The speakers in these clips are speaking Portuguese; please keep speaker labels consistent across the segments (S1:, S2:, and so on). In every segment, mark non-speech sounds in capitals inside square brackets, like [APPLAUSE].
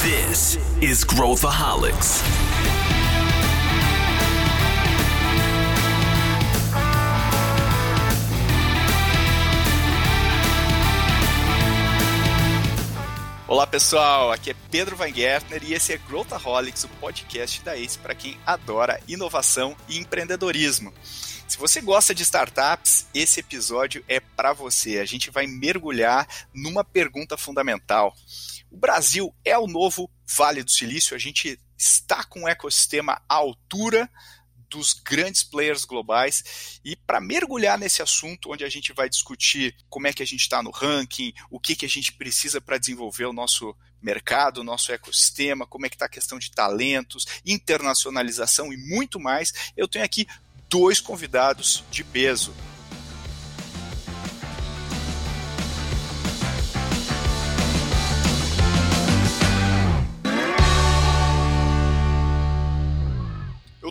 S1: This is Growthaholics.
S2: Olá pessoal, aqui é Pedro Van Gertner e esse é Growthaholics, o podcast da ACE para quem adora inovação e empreendedorismo. Se você gosta de startups, esse episódio é para você. A gente vai mergulhar numa pergunta fundamental. O Brasil é o novo Vale do Silício? A gente está com um ecossistema à altura dos grandes players globais. E para mergulhar nesse assunto, onde a gente vai discutir como é que a gente está no ranking, o que, que a gente precisa para desenvolver o nosso mercado, o nosso ecossistema, como é que está a questão de talentos, internacionalização e muito mais, eu tenho aqui dois convidados de peso.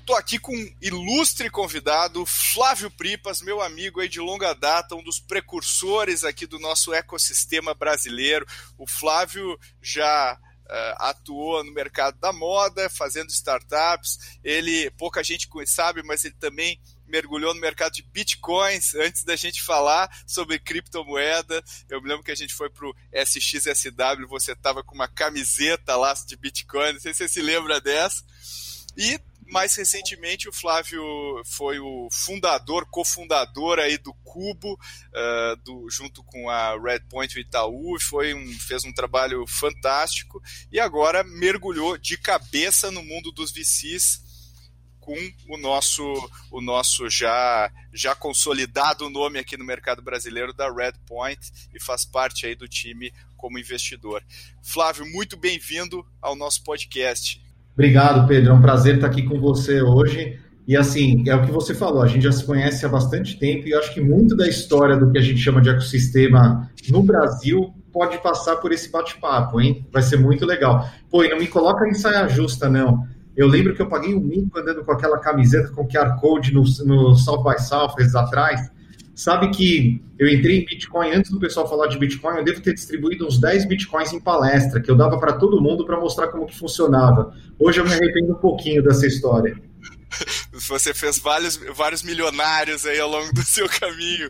S2: Tô aqui com um ilustre convidado, Flávio Pripas, meu amigo aí de longa data, um dos precursores aqui do nosso ecossistema brasileiro. O Flávio já Uh, atuou no mercado da moda, fazendo startups. Ele, pouca gente sabe, mas ele também mergulhou no mercado de bitcoins antes da gente falar sobre criptomoeda. Eu me lembro que a gente foi para o SXSW, você estava com uma camiseta lá de bitcoin, não sei se você se lembra dessa. E mais recentemente, o Flávio foi o fundador, cofundador aí do Cubo, uh, do, junto com a Redpoint e o Itaú, foi um, fez um trabalho fantástico e agora mergulhou de cabeça no mundo dos VCs com o nosso, o nosso já, já consolidado nome aqui no mercado brasileiro da Redpoint e faz parte aí do time como investidor. Flávio, muito bem-vindo ao nosso podcast.
S3: Obrigado, Pedro. É um prazer estar aqui com você hoje. E assim, é o que você falou, a gente já se conhece há bastante tempo e eu acho que muito da história do que a gente chama de ecossistema no Brasil pode passar por esse bate-papo, hein? Vai ser muito legal. Pô, e não me coloca em saia justa, não. Eu lembro que eu paguei um mico andando com aquela camiseta com QR Code no, no South by Southwest atrás. Sabe que eu entrei em Bitcoin antes do pessoal falar de Bitcoin, eu devo ter distribuído uns 10 Bitcoins em palestra, que eu dava para todo mundo para mostrar como que funcionava. Hoje eu me arrependo um pouquinho dessa história. [LAUGHS]
S2: Você fez vários, vários milionários aí ao longo do seu caminho.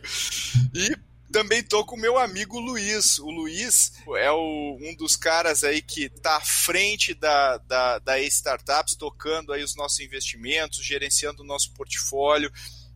S2: E também tô com o meu amigo Luiz. O Luiz é o, um dos caras aí que está à frente da, da, da startups tocando aí os nossos investimentos, gerenciando o nosso portfólio.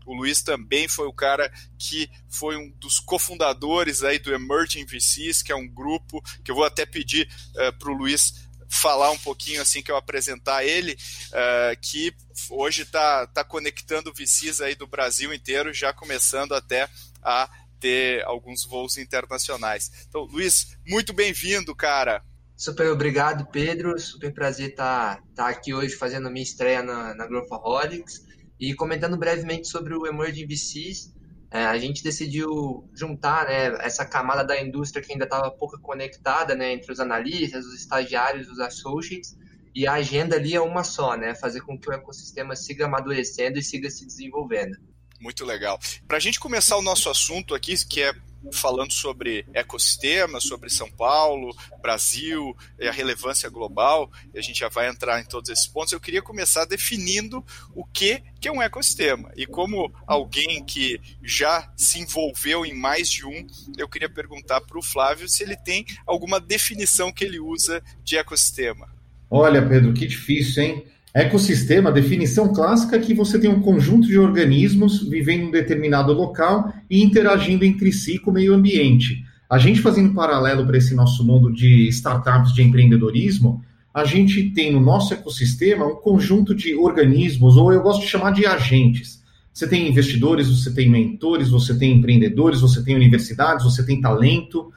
S2: O Luiz também foi o cara que foi um dos cofundadores aí do Emerging VCs, que é um grupo que eu vou até pedir uh, eh, para o Luiz falar um pouquinho assim que eu apresentar ele, uh, que hoje está tá conectando VCs aí do Brasil inteiro, já começando até a ter alguns voos internacionais. Então, Luiz, muito bem-vindo, cara.
S4: Super obrigado, Pedro. Super prazer estar tá, tá aqui hoje fazendo minha estreia na, na Growthaholics. E comentando brevemente sobre o Emerging VCs, é, a gente decidiu juntar né, essa camada da indústria que ainda estava pouco conectada né, entre os analistas, os estagiários, os associates, e a agenda ali é uma só, né? Fazer com que o ecossistema siga amadurecendo e siga se desenvolvendo.
S2: Muito legal. Para a gente começar o nosso assunto aqui, que é falando sobre ecossistema, sobre São Paulo, Brasil e a relevância global, e a gente já vai entrar em todos esses pontos. Eu queria começar definindo o que, que é um ecossistema. E como alguém que já se envolveu em mais de um, eu queria perguntar para o Flávio se ele tem alguma definição que ele usa de ecossistema.
S3: Olha, Pedro, que difícil, hein? Ecossistema, definição clássica é que você tem um conjunto de organismos vivendo em um determinado local e interagindo entre si com o meio ambiente. A gente fazendo paralelo para esse nosso mundo de startups de empreendedorismo, a gente tem no nosso ecossistema um conjunto de organismos, ou eu gosto de chamar de agentes. Você tem investidores, você tem mentores, você tem empreendedores, você tem universidades, você tem talento,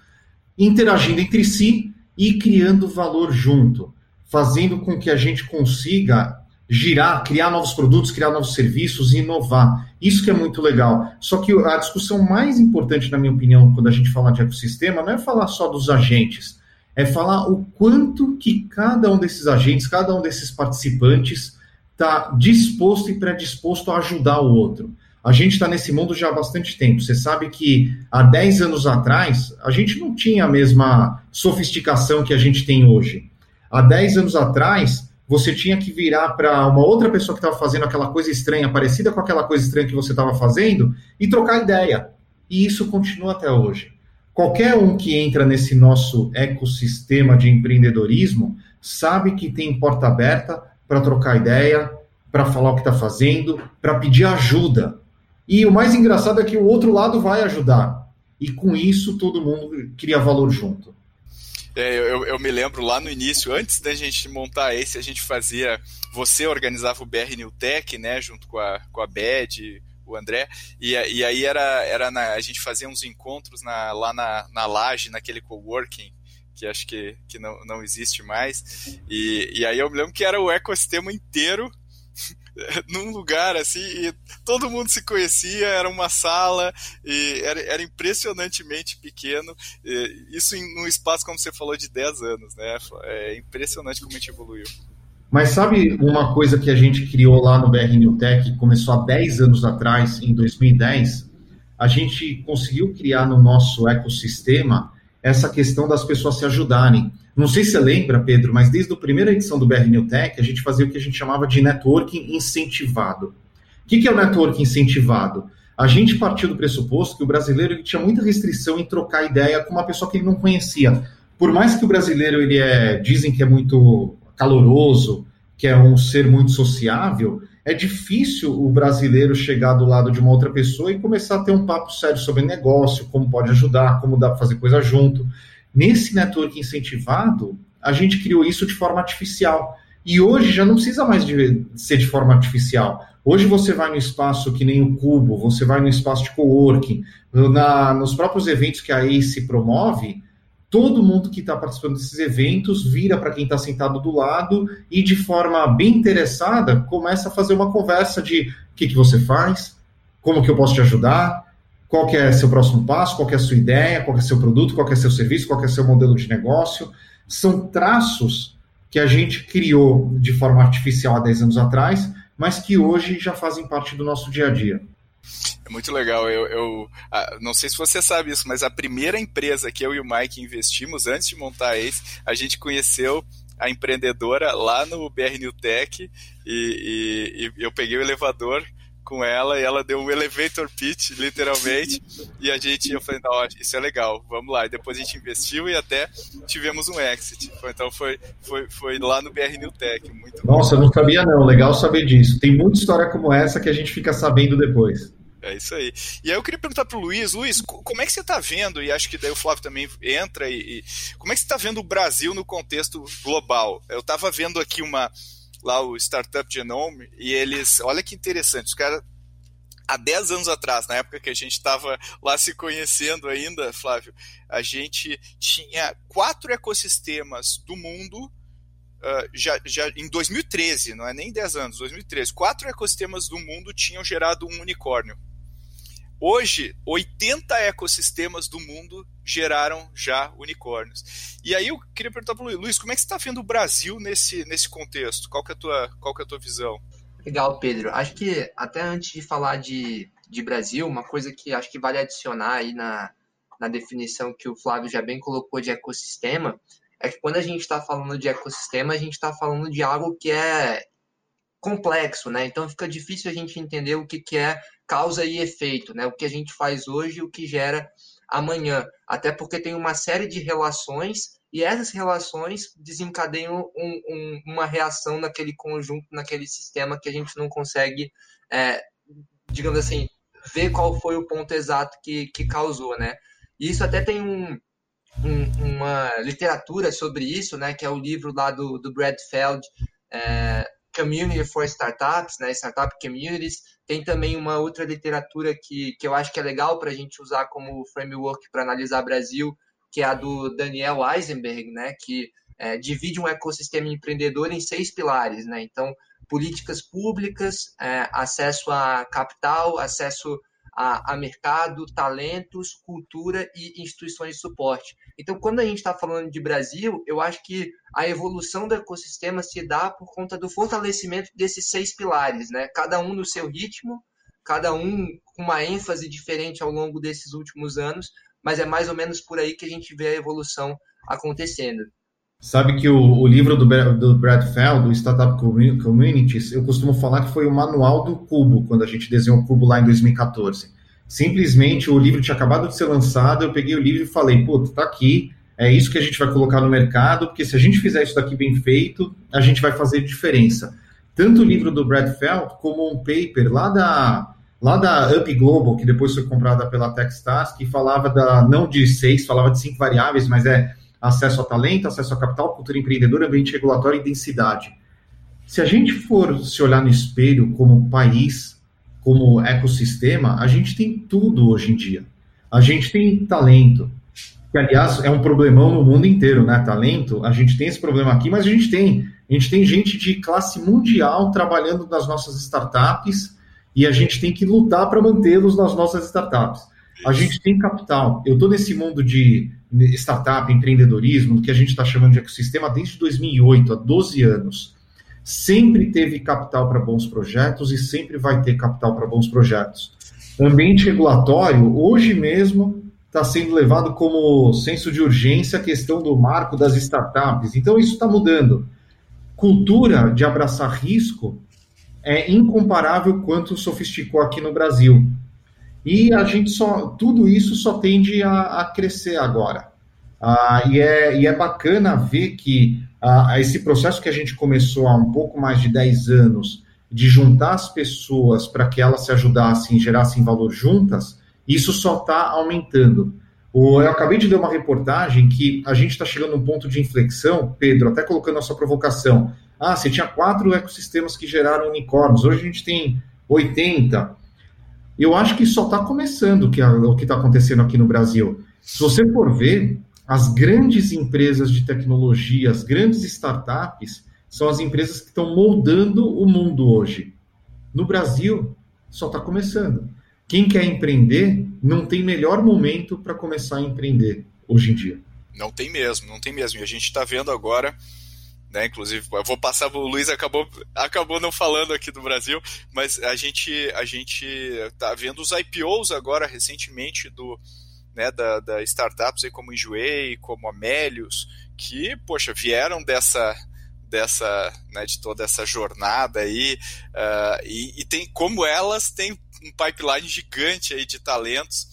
S3: interagindo entre si e criando valor junto fazendo com que a gente consiga girar, criar novos produtos, criar novos serviços e inovar. Isso que é muito legal. Só que a discussão mais importante, na minha opinião, quando a gente fala de ecossistema, não é falar só dos agentes, é falar o quanto que cada um desses agentes, cada um desses participantes está disposto e predisposto a ajudar o outro. A gente está nesse mundo já há bastante tempo. Você sabe que há 10 anos atrás, a gente não tinha a mesma sofisticação que a gente tem hoje há 10 anos atrás, você tinha que virar para uma outra pessoa que estava fazendo aquela coisa estranha, parecida com aquela coisa estranha que você estava fazendo, e trocar ideia. E isso continua até hoje. Qualquer um que entra nesse nosso ecossistema de empreendedorismo sabe que tem porta aberta para trocar ideia, para falar o que está fazendo, para pedir ajuda. E o mais engraçado é que o outro lado vai ajudar. E com isso todo mundo cria valor junto.
S2: É, eu, eu, me lembro lá no início, antes da gente montar esse, a gente fazia. Você organizava o BR New Tech, né, junto com a, com a BED, o André, e, e aí era, era na, a gente fazia uns encontros na, lá na, na laje, naquele coworking, que acho que, que não, não existe mais. E, e aí eu me lembro que era o ecossistema inteiro [LAUGHS] num lugar assim, e todo mundo se conhecia, era uma sala, e era, era impressionantemente pequeno. isso em um espaço, como você falou, de 10 anos, né? É impressionante como a gente evoluiu.
S3: Mas sabe uma coisa que a gente criou lá no BR New Tech, começou há 10 anos atrás, em 2010? A gente conseguiu criar no nosso ecossistema essa questão das pessoas se ajudarem. Não sei se você lembra, Pedro, mas desde a primeira edição do BR New Tech, a gente fazia o que a gente chamava de networking incentivado. O que é o networking incentivado? A gente partiu do pressuposto que o brasileiro tinha muita restrição em trocar ideia com uma pessoa que ele não conhecia. Por mais que o brasileiro ele é, dizem que é muito caloroso, que é um ser muito sociável, é difícil o brasileiro chegar do lado de uma outra pessoa e começar a ter um papo sério sobre negócio, como pode ajudar, como dá para fazer coisa junto. Nesse network incentivado, a gente criou isso de forma artificial. E hoje já não precisa mais de ser de forma artificial. Hoje você vai no espaço que nem o Cubo, você vai no espaço de coworking, na, nos próprios eventos que a ACE promove, todo mundo que está participando desses eventos vira para quem está sentado do lado e, de forma bem interessada, começa a fazer uma conversa de o que, que você faz, como que eu posso te ajudar, qual é seu próximo passo, qual é a sua ideia, qual é seu produto, qual é seu serviço, qual é seu modelo de negócio. São traços que a gente criou de forma artificial há 10 anos atrás, mas que hoje já fazem parte do nosso dia a dia.
S2: É muito legal. Eu, eu ah, não sei se você sabe isso, mas a primeira empresa que eu e o Mike investimos antes de montar a Ace, a gente conheceu a empreendedora lá no BR New Tech e, e, e eu peguei o elevador com ela e ela deu um elevator pitch, literalmente, e a gente, eu falei, não, isso é legal, vamos lá. E depois a gente investiu e até tivemos um exit. Então foi, foi, foi lá no BR New Tech. Muito
S3: Nossa, eu não sabia não, legal saber disso. Tem muita história como essa que a gente fica sabendo depois.
S2: É isso aí. E aí eu queria perguntar para o Luiz, Luiz, como é que você está vendo, e acho que daí o Flávio também entra, e, e como é que você está vendo o Brasil no contexto global? Eu estava vendo aqui uma, lá o Startup Genome, e eles, olha que interessante, os caras há 10 anos atrás, na época que a gente estava lá se conhecendo ainda, Flávio, a gente tinha quatro ecossistemas do mundo, uh, já, já em 2013, não é nem 10 anos, 2013, quatro ecossistemas do mundo tinham gerado um unicórnio. Hoje, 80 ecossistemas do mundo geraram já unicórnios. E aí eu queria perguntar para o Luiz, como é que você está vendo o Brasil nesse, nesse contexto? Qual que, é a tua, qual que é a tua visão?
S4: Legal, Pedro. Acho que até antes de falar de, de Brasil, uma coisa que acho que vale adicionar aí na, na definição que o Flávio já bem colocou de ecossistema, é que quando a gente está falando de ecossistema, a gente está falando de algo que é complexo, né? Então fica difícil a gente entender o que, que é causa e efeito, né? O que a gente faz hoje e o que gera amanhã. Até porque tem uma série de relações e essas relações desencadeiam um, um, uma reação naquele conjunto, naquele sistema que a gente não consegue, é, digamos assim, ver qual foi o ponto exato que, que causou, né? E isso até tem um, um, uma literatura sobre isso, né? Que é o livro lá do, do Brad Feld, é, Community for Startups, né? Startup Communities. Tem também uma outra literatura que, que eu acho que é legal para a gente usar como framework para analisar Brasil, que é a do Daniel Eisenberg, né, que é, divide um ecossistema empreendedor em seis pilares, né? Então, políticas públicas, é, acesso a capital, acesso a, a, mercado, talentos, cultura e instituições de suporte. Então, quando a gente está falando de Brasil, eu acho que a evolução do ecossistema se dá por conta do fortalecimento desses seis pilares, né? Cada um no seu ritmo, cada um com uma ênfase diferente ao longo desses últimos anos, mas é mais ou menos por aí que a gente vê a evolução acontecendo.
S3: Sabe que o, o livro do, do Brad Fell, do Startup Communities, eu costumo falar que foi o manual do cubo, quando a gente desenhou o cubo lá em 2014. Simplesmente o livro tinha acabado de ser lançado, eu peguei o livro e falei, puta, tá aqui, é isso que a gente vai colocar no mercado, porque se a gente fizer isso daqui bem feito, a gente vai fazer diferença. Tanto o livro do Brad Fell, como um paper lá da, lá da Up Global, que depois foi comprada pela Techstars, que falava da, não de seis, falava de cinco variáveis, mas é acesso a talento, acesso a capital, cultura empreendedora, ambiente regulatório e densidade. Se a gente for se olhar no espelho como país, como ecossistema, a gente tem tudo hoje em dia. A gente tem talento, que aliás é um problemão no mundo inteiro, né? Talento, a gente tem esse problema aqui, mas a gente tem. A gente tem gente de classe mundial trabalhando nas nossas startups e a gente tem que lutar para mantê-los nas nossas startups. A gente tem capital. Eu estou nesse mundo de startup, empreendedorismo, que a gente está chamando de ecossistema desde 2008, há 12 anos. Sempre teve capital para bons projetos e sempre vai ter capital para bons projetos. Ambiente regulatório, hoje mesmo, está sendo levado como senso de urgência a questão do marco das startups. Então, isso está mudando. Cultura de abraçar risco é incomparável quanto sofisticou aqui no Brasil. E a gente só, tudo isso só tende a, a crescer agora. Ah, e, é, e é bacana ver que ah, esse processo que a gente começou há um pouco mais de 10 anos, de juntar as pessoas para que elas se ajudassem e gerassem valor juntas, isso só está aumentando. O, eu acabei de ler uma reportagem que a gente está chegando a um ponto de inflexão, Pedro, até colocando a sua provocação. Ah, você tinha quatro ecossistemas que geraram unicórnios, hoje a gente tem 80. Eu acho que só está começando que o que está acontecendo aqui no Brasil. Se você for ver, as grandes empresas de tecnologia, as grandes startups, são as empresas que estão moldando o mundo hoje. No Brasil, só está começando. Quem quer empreender não tem melhor momento para começar a empreender hoje em dia.
S2: Não tem mesmo, não tem mesmo. E a gente está vendo agora né? Inclusive, eu vou passar o Luiz acabou acabou não falando aqui do Brasil, mas a gente a gente tá vendo os IPOs agora recentemente do né, da, da startups aí como Enjoei, como Amélios, que poxa vieram dessa dessa né, de toda essa jornada aí uh, e, e tem como elas têm um pipeline gigante aí de talentos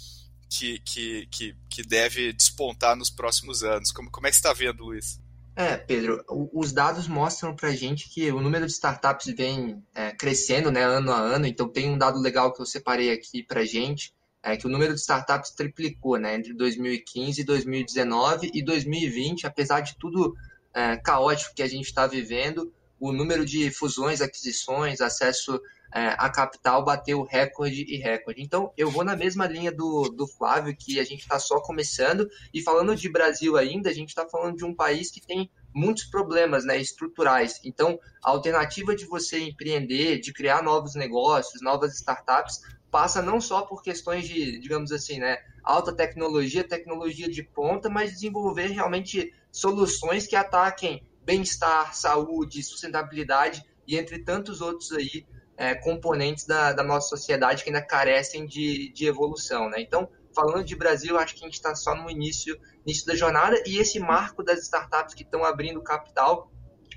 S2: que, que, que, que deve despontar nos próximos anos. Como, como é que você está vendo, Luiz?
S4: É, Pedro, os dados mostram para a gente que o número de startups vem é, crescendo né, ano a ano, então tem um dado legal que eu separei aqui para a gente, é que o número de startups triplicou né, entre 2015, 2019 e 2020, apesar de tudo é, caótico que a gente está vivendo, o número de fusões, aquisições, acesso é, a capital bateu recorde e recorde. Então, eu vou na mesma linha do, do Flávio, que a gente está só começando, e falando de Brasil ainda, a gente está falando de um país que tem muitos problemas né, estruturais. Então, a alternativa de você empreender, de criar novos negócios, novas startups, passa não só por questões de, digamos assim, né, alta tecnologia, tecnologia de ponta, mas desenvolver realmente soluções que ataquem bem-estar, saúde, sustentabilidade e entre tantos outros aí é, componentes da, da, nossa sociedade que ainda carecem de, de evolução, né? Então, falando de Brasil, acho que a gente está só no início, início da jornada e esse marco das startups que estão abrindo capital,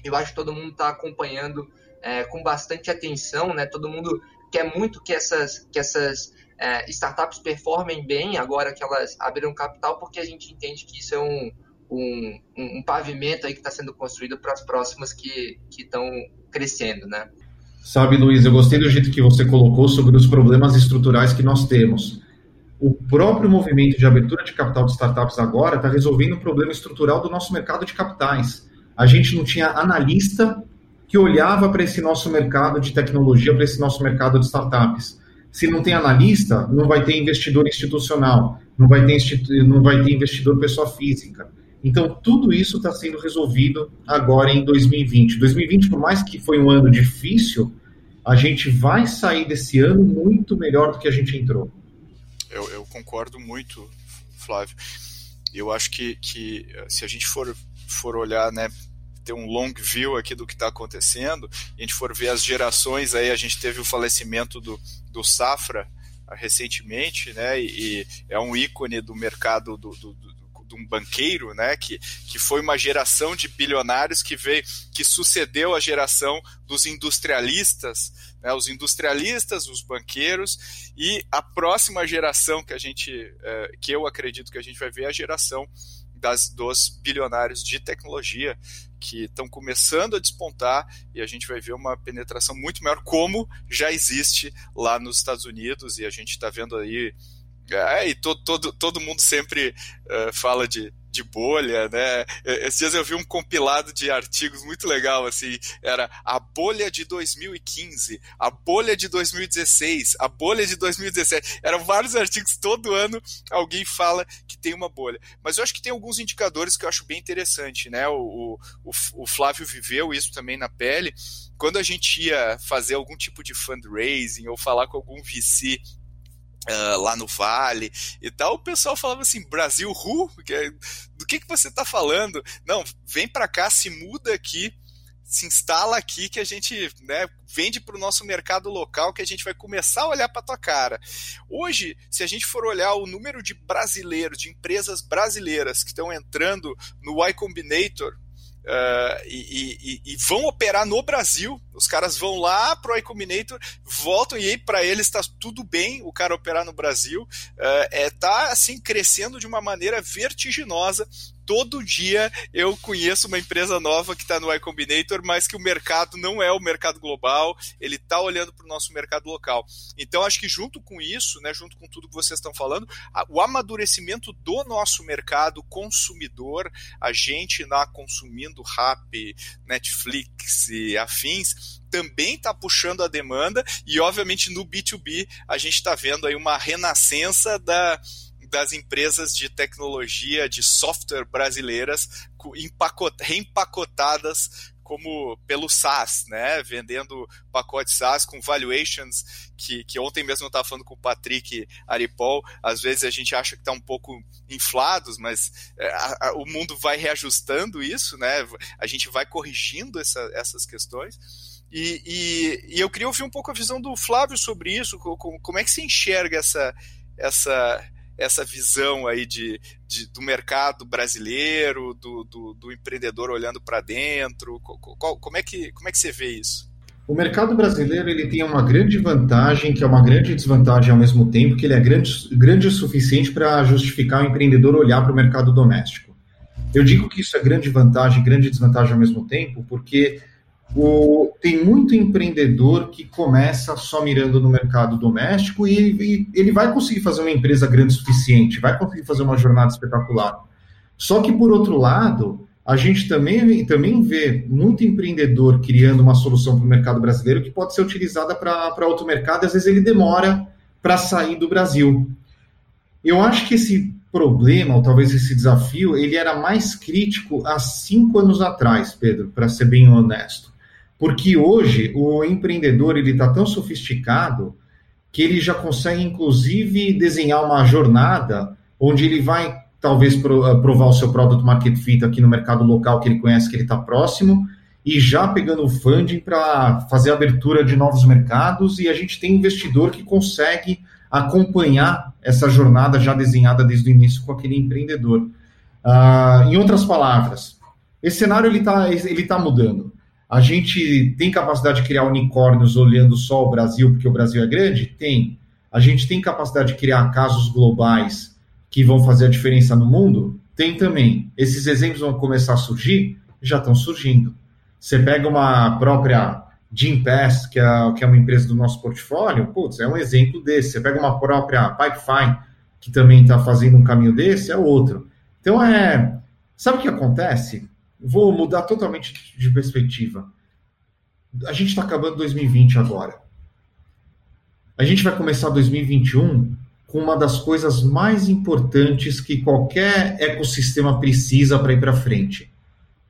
S4: eu acho que todo mundo está acompanhando é, com bastante atenção, né? Todo mundo quer muito que essas, que essas é, startups performem bem agora que elas abriram capital, porque a gente entende que isso é um, um, um pavimento aí que está sendo construído para as próximas que estão crescendo, né?
S3: Sabe, Luiz, eu gostei do jeito que você colocou sobre os problemas estruturais que nós temos. O próprio movimento de abertura de capital de startups agora está resolvendo um problema estrutural do nosso mercado de capitais. A gente não tinha analista que olhava para esse nosso mercado de tecnologia, para esse nosso mercado de startups. Se não tem analista, não vai ter investidor institucional, não vai ter, não vai ter investidor pessoa física. Então, tudo isso está sendo resolvido agora em 2020. 2020, por mais que foi um ano difícil, a gente vai sair desse ano muito melhor do que a gente entrou.
S2: Eu, eu concordo muito, Flávio. Eu acho que, que se a gente for, for olhar, né, ter um long view aqui do que está acontecendo, e a gente for ver as gerações, aí a gente teve o falecimento do, do Safra recentemente, né, e, é um ícone do mercado do, do, do de um banqueiro, né, que, que foi uma geração de bilionários que veio, que sucedeu a geração dos industrialistas, né, os industrialistas, os banqueiros, e a próxima geração que a gente, é, que eu acredito que a gente vai ver é a geração das, dos bilionários de tecnologia que estão começando a despontar e a gente vai ver uma penetração muito maior, como já existe lá nos Estados Unidos, e a gente está vendo aí. É, e todo, todo, todo mundo sempre uh, fala de de bolha, né? Esses dias eu vi um compilado de artigos muito legal, assim, era a bolha de 2015, a bolha de 2016, a bolha de 2017. Eram vários artigos, todo ano alguém fala que tem uma bolha. Mas eu acho que tem alguns indicadores que eu acho bem interessante, né? O, o, o Flávio viveu isso também na pele. Quando a gente ia fazer algum tipo de fundraising ou falar com algum VC Uh, lá no Vale e tal, o pessoal falava assim, Brasil, Ru, do que, que você está falando? Não, vem para cá, se muda aqui, se instala aqui que a gente né, vende para o nosso mercado local, que a gente vai começar a olhar para tua cara. Hoje, se a gente for olhar o número de brasileiros, de empresas brasileiras que estão entrando no Y Combinator, Uh, e, e, e, vão operar no Brasil. Os caras vão lá pro iCombinator, voltam e aí para eles está tudo bem o cara operar no Brasil. Uh, é, tá assim crescendo de uma maneira vertiginosa todo dia eu conheço uma empresa nova que está no iCombinator, mas que o mercado não é o mercado global, ele está olhando para o nosso mercado local. Então, acho que junto com isso, né, junto com tudo que vocês estão falando, o amadurecimento do nosso mercado consumidor, a gente lá consumindo rap, Netflix e afins, também está puxando a demanda e, obviamente, no B2B a gente está vendo aí uma renascença da das empresas de tecnologia, de software brasileiras reempacotadas como pelo SaaS, né? Vendendo pacotes SaaS com valuations que, que ontem mesmo eu estava falando com o Patrick Aripol. Às vezes a gente acha que está um pouco inflados, mas é, a, a, o mundo vai reajustando isso, né? A gente vai corrigindo essa, essas questões. E, e, e, eu queria ouvir um pouco a visão do Flávio sobre isso. Como, como é que se enxerga essa, essa essa visão aí de, de do mercado brasileiro, do, do, do empreendedor olhando para dentro? Qual, como, é que, como é que você vê isso?
S3: O mercado brasileiro ele tem uma grande vantagem, que é uma grande desvantagem ao mesmo tempo, que ele é grande, grande o suficiente para justificar o empreendedor olhar para o mercado doméstico. Eu digo que isso é grande vantagem, grande desvantagem ao mesmo tempo, porque o, tem muito empreendedor que começa só mirando no mercado doméstico e, e ele vai conseguir fazer uma empresa grande o suficiente, vai conseguir fazer uma jornada espetacular. Só que, por outro lado, a gente também, também vê muito empreendedor criando uma solução para o mercado brasileiro que pode ser utilizada para outro mercado, às vezes ele demora para sair do Brasil. Eu acho que esse problema, ou talvez esse desafio, ele era mais crítico há cinco anos atrás, Pedro, para ser bem honesto. Porque hoje o empreendedor ele está tão sofisticado que ele já consegue, inclusive, desenhar uma jornada onde ele vai, talvez, eh, provar o seu produto market fit aqui no mercado local que ele conhece, que ele está próximo, e já pegando o funding para fazer a abertura de novos mercados. E a gente tem investidor que consegue acompanhar essa jornada já desenhada desde o início com aquele empreendedor. Uh, em outras palavras, esse cenário ele está ele tá mudando. A gente tem capacidade de criar unicórnios olhando só o Brasil, porque o Brasil é grande? Tem. A gente tem capacidade de criar casos globais que vão fazer a diferença no mundo? Tem também. Esses exemplos vão começar a surgir? Já estão surgindo. Você pega uma própria Gimpass, que é, que é uma empresa do nosso portfólio, putz, é um exemplo desse. Você pega uma própria Pipefine, que também está fazendo um caminho desse, é outro. Então, é. Sabe o que acontece? Vou mudar totalmente de perspectiva. A gente está acabando 2020 agora. A gente vai começar 2021 com uma das coisas mais importantes que qualquer ecossistema precisa para ir para frente: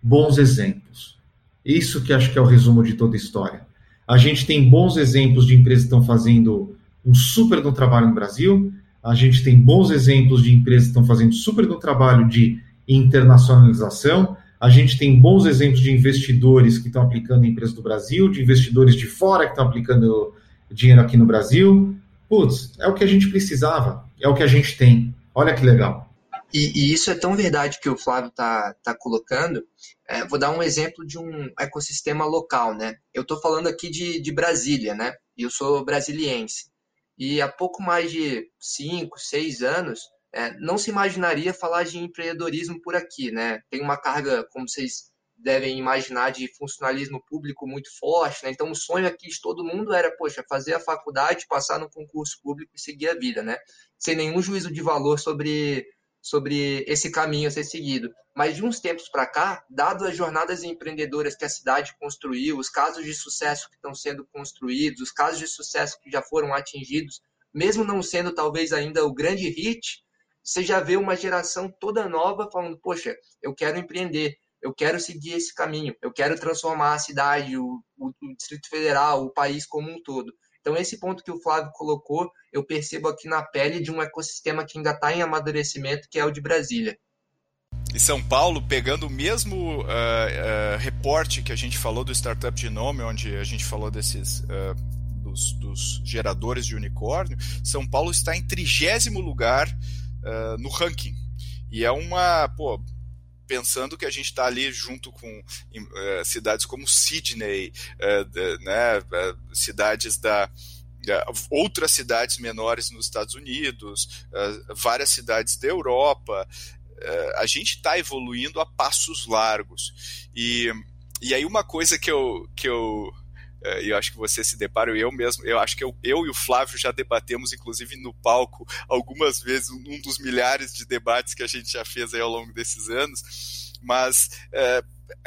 S3: bons exemplos. Isso que acho que é o resumo de toda a história. A gente tem bons exemplos de empresas que estão fazendo um super no trabalho no Brasil. A gente tem bons exemplos de empresas que estão fazendo super no trabalho de internacionalização. A gente tem bons exemplos de investidores que estão aplicando em empresas do Brasil, de investidores de fora que estão aplicando dinheiro aqui no Brasil. Putz, é o que a gente precisava, é o que a gente tem. Olha que legal.
S4: E, e, isso é tão verdade que o Flávio está tá colocando. É, vou dar um exemplo de um ecossistema local, né? Eu estou falando aqui de, de Brasília, né? E eu sou brasiliense. E há pouco mais de cinco, seis anos, é, não se imaginaria falar de empreendedorismo por aqui, né? Tem uma carga, como vocês devem imaginar, de funcionalismo público muito forte, né? Então, o sonho aqui de todo mundo era, poxa, fazer a faculdade, passar no concurso público e seguir a vida, né? Sem nenhum juízo de valor sobre sobre esse caminho a ser seguido. Mas de uns tempos para cá, dado as jornadas empreendedoras que a cidade construiu, os casos de sucesso que estão sendo construídos, os casos de sucesso que já foram atingidos, mesmo não sendo talvez ainda o grande hit, você já vê uma geração toda nova falando: poxa, eu quero empreender, eu quero seguir esse caminho, eu quero transformar a cidade, o, o, o Distrito Federal, o país como um todo. Então, esse ponto que o Flávio colocou, eu percebo aqui na pele de um ecossistema que ainda está em amadurecimento, que é o de Brasília.
S2: E São Paulo, pegando o mesmo uh, uh, reporte que a gente falou do Startup Genome, onde a gente falou desses. Uh, dos, dos, geradores de unicórnio, São Paulo está em trigésimo lugar no ranking. E é uma. Pô, pensando que a gente está ali junto com uh, cidades como Sydney, uh, né, uh, cidades da outras cidades menores nos Estados Unidos, várias cidades da Europa, a gente está evoluindo a passos largos. E, e aí uma coisa que eu, que eu e eu acho que você se depara, eu mesmo, eu acho que eu, eu e o Flávio já debatemos, inclusive no palco, algumas vezes, um dos milhares de debates que a gente já fez ao longo desses anos, mas é,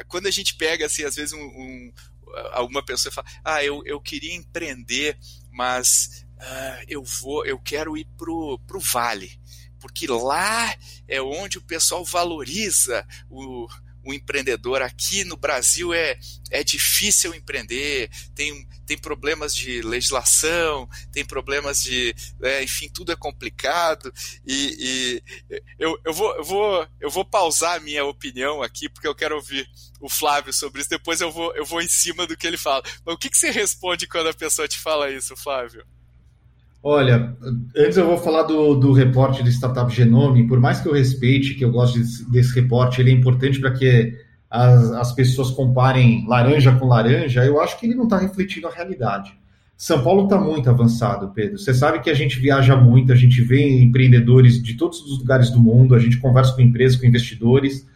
S2: quando a gente pega, assim, às vezes um, um, alguma pessoa fala, ah, eu, eu queria empreender, mas uh, eu vou, eu quero ir pro, pro Vale, porque lá é onde o pessoal valoriza o, o empreendedor. Aqui no Brasil é, é difícil empreender, tem, tem problemas de legislação, tem problemas de. É, enfim, tudo é complicado. E, e, eu, eu, vou, eu, vou, eu vou pausar a minha opinião aqui, porque eu quero ouvir o Flávio sobre isso. Depois eu vou, eu vou em cima do que ele fala. Mas o que, que você responde quando a pessoa te fala isso, Flávio?
S3: Olha, antes eu vou falar do, do reporte do Startup Genome. Por mais que eu respeite, que eu gosto desse, desse reporte, ele é importante para que as, as pessoas comparem laranja com laranja. Eu acho que ele não está refletindo a realidade. São Paulo está muito avançado, Pedro. Você sabe que a gente viaja muito, a gente vê empreendedores de todos os lugares do mundo, a gente conversa com empresas, com investidores.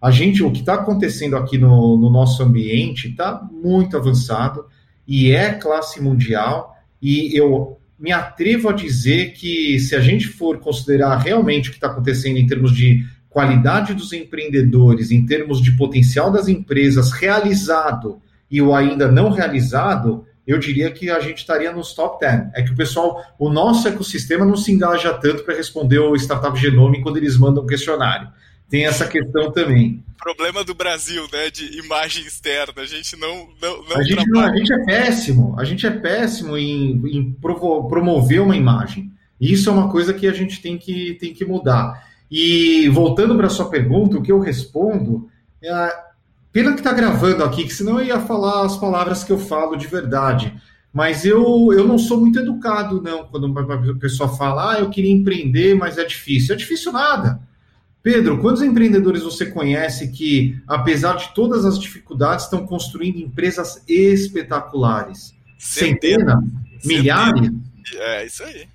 S3: A gente, o que está acontecendo aqui no, no nosso ambiente está muito avançado e é classe mundial. E eu me atrevo a dizer que, se a gente for considerar realmente o que está acontecendo em termos de qualidade dos empreendedores, em termos de potencial das empresas realizado e o ainda não realizado, eu diria que a gente estaria nos top 10. É que o pessoal, o nosso ecossistema não se engaja tanto para responder o Startup Genome quando eles mandam questionário. Tem essa questão também
S2: problema do Brasil, né? De imagem externa. A gente não. não, não
S3: a, gente não a gente é péssimo. A gente é péssimo em, em promover uma imagem. Isso é uma coisa que a gente tem que, tem que mudar. E voltando para a sua pergunta, o que eu respondo é. Pena que está gravando aqui, que senão eu ia falar as palavras que eu falo de verdade. Mas eu, eu não sou muito educado, não, quando a pessoa fala, ah, eu queria empreender, mas é difícil. É difícil nada. Pedro, quantos empreendedores você conhece que, apesar de todas as dificuldades, estão construindo empresas espetaculares? Centenas? Milhares?
S2: É, isso aí.